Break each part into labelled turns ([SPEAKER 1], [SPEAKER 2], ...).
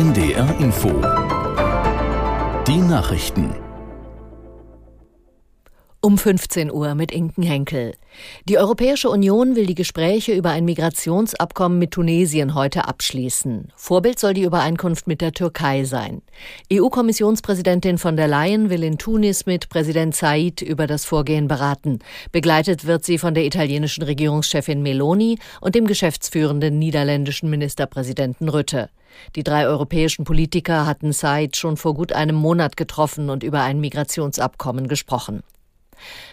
[SPEAKER 1] NDR Info. Die Nachrichten.
[SPEAKER 2] Um 15 Uhr mit Inken Henkel. Die Europäische Union will die Gespräche über ein Migrationsabkommen mit Tunesien heute abschließen. Vorbild soll die Übereinkunft mit der Türkei sein. EU-Kommissionspräsidentin von der Leyen will in Tunis mit Präsident Said über das Vorgehen beraten. Begleitet wird sie von der italienischen Regierungschefin Meloni und dem geschäftsführenden niederländischen Ministerpräsidenten Rütte. Die drei europäischen Politiker hatten Said schon vor gut einem Monat getroffen und über ein Migrationsabkommen gesprochen.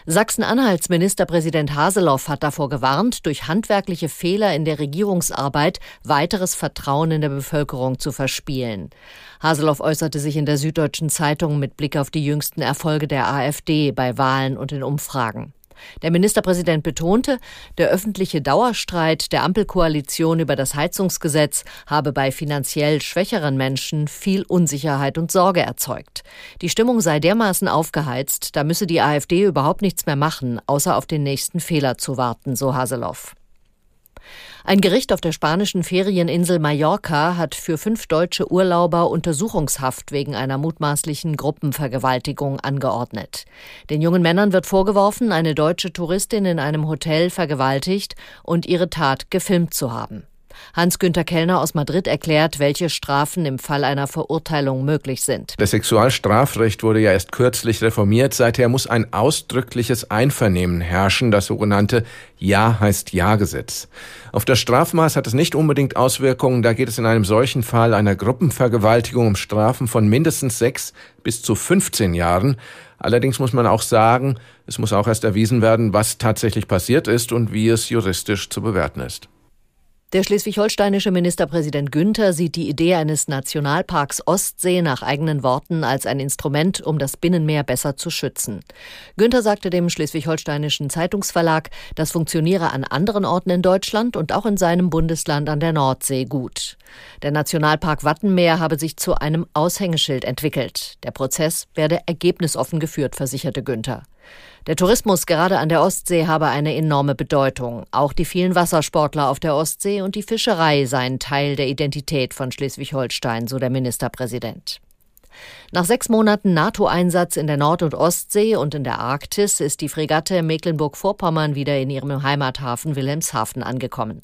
[SPEAKER 2] Sachsen-Anhalts Ministerpräsident Haseloff hat davor gewarnt, durch handwerkliche Fehler in der Regierungsarbeit weiteres Vertrauen in der Bevölkerung zu verspielen. Haseloff äußerte sich in der Süddeutschen Zeitung mit Blick auf die jüngsten Erfolge der AfD bei Wahlen und in Umfragen. Der Ministerpräsident betonte, der öffentliche Dauerstreit der Ampelkoalition über das Heizungsgesetz habe bei finanziell schwächeren Menschen viel Unsicherheit und Sorge erzeugt. Die Stimmung sei dermaßen aufgeheizt, da müsse die AfD überhaupt nichts mehr machen, außer auf den nächsten Fehler zu warten, so Haseloff. Ein Gericht auf der spanischen Ferieninsel Mallorca hat für fünf deutsche Urlauber Untersuchungshaft wegen einer mutmaßlichen Gruppenvergewaltigung angeordnet. Den jungen Männern wird vorgeworfen, eine deutsche Touristin in einem Hotel vergewaltigt und ihre Tat gefilmt zu haben. Hans-Günter Kellner aus Madrid erklärt, welche Strafen im Fall einer Verurteilung möglich sind.
[SPEAKER 3] Das Sexualstrafrecht wurde ja erst kürzlich reformiert. Seither muss ein ausdrückliches Einvernehmen herrschen, das sogenannte Ja heißt Ja-Gesetz. Auf das Strafmaß hat es nicht unbedingt Auswirkungen. Da geht es in einem solchen Fall einer Gruppenvergewaltigung um Strafen von mindestens sechs bis zu 15 Jahren. Allerdings muss man auch sagen, es muss auch erst erwiesen werden, was tatsächlich passiert ist und wie es juristisch zu bewerten ist.
[SPEAKER 2] Der schleswig-holsteinische Ministerpräsident Günther sieht die Idee eines Nationalparks Ostsee nach eigenen Worten als ein Instrument, um das Binnenmeer besser zu schützen. Günther sagte dem schleswig-holsteinischen Zeitungsverlag, das funktioniere an anderen Orten in Deutschland und auch in seinem Bundesland an der Nordsee gut. Der Nationalpark Wattenmeer habe sich zu einem Aushängeschild entwickelt. Der Prozess werde ergebnisoffen geführt, versicherte Günther. Der Tourismus gerade an der Ostsee habe eine enorme Bedeutung. Auch die vielen Wassersportler auf der Ostsee und die Fischerei seien Teil der Identität von Schleswig-Holstein, so der Ministerpräsident. Nach sechs Monaten NATO-Einsatz in der Nord- und Ostsee und in der Arktis ist die Fregatte Mecklenburg-Vorpommern wieder in ihrem Heimathafen Wilhelmshaven angekommen.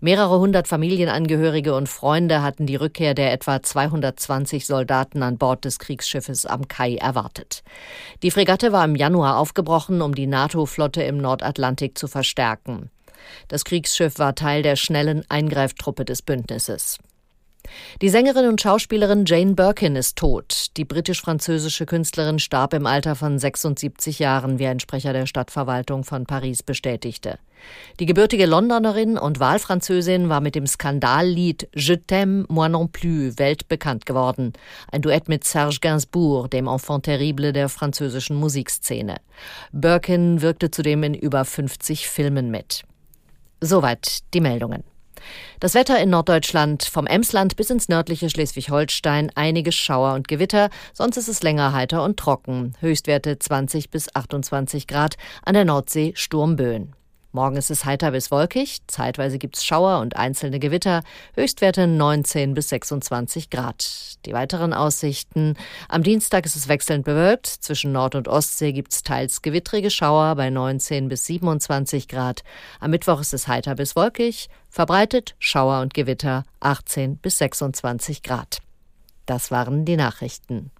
[SPEAKER 2] Mehrere hundert Familienangehörige und Freunde hatten die Rückkehr der etwa 220 Soldaten an Bord des Kriegsschiffes am Kai erwartet. Die Fregatte war im Januar aufgebrochen, um die NATO-Flotte im Nordatlantik zu verstärken. Das Kriegsschiff war Teil der schnellen Eingreiftruppe des Bündnisses. Die Sängerin und Schauspielerin Jane Birkin ist tot. Die britisch-französische Künstlerin starb im Alter von 76 Jahren, wie ein Sprecher der Stadtverwaltung von Paris bestätigte. Die gebürtige Londonerin und Wahlfranzösin war mit dem Skandallied Je t'aime, moi non plus weltbekannt geworden. Ein Duett mit Serge Gainsbourg, dem Enfant terrible der französischen Musikszene. Birkin wirkte zudem in über 50 Filmen mit. Soweit die Meldungen. Das Wetter in Norddeutschland vom Emsland bis ins nördliche Schleswig-Holstein einige Schauer und Gewitter, sonst ist es länger heiter und trocken. Höchstwerte 20 bis 28 Grad, an der Nordsee Sturmböen. Morgen ist es heiter bis wolkig, zeitweise gibt's Schauer und einzelne Gewitter, Höchstwerte 19 bis 26 Grad. Die weiteren Aussichten. Am Dienstag ist es wechselnd bewölkt, zwischen Nord- und Ostsee gibt's teils gewittrige Schauer bei 19 bis 27 Grad. Am Mittwoch ist es heiter bis wolkig, verbreitet Schauer und Gewitter 18 bis 26 Grad. Das waren die Nachrichten.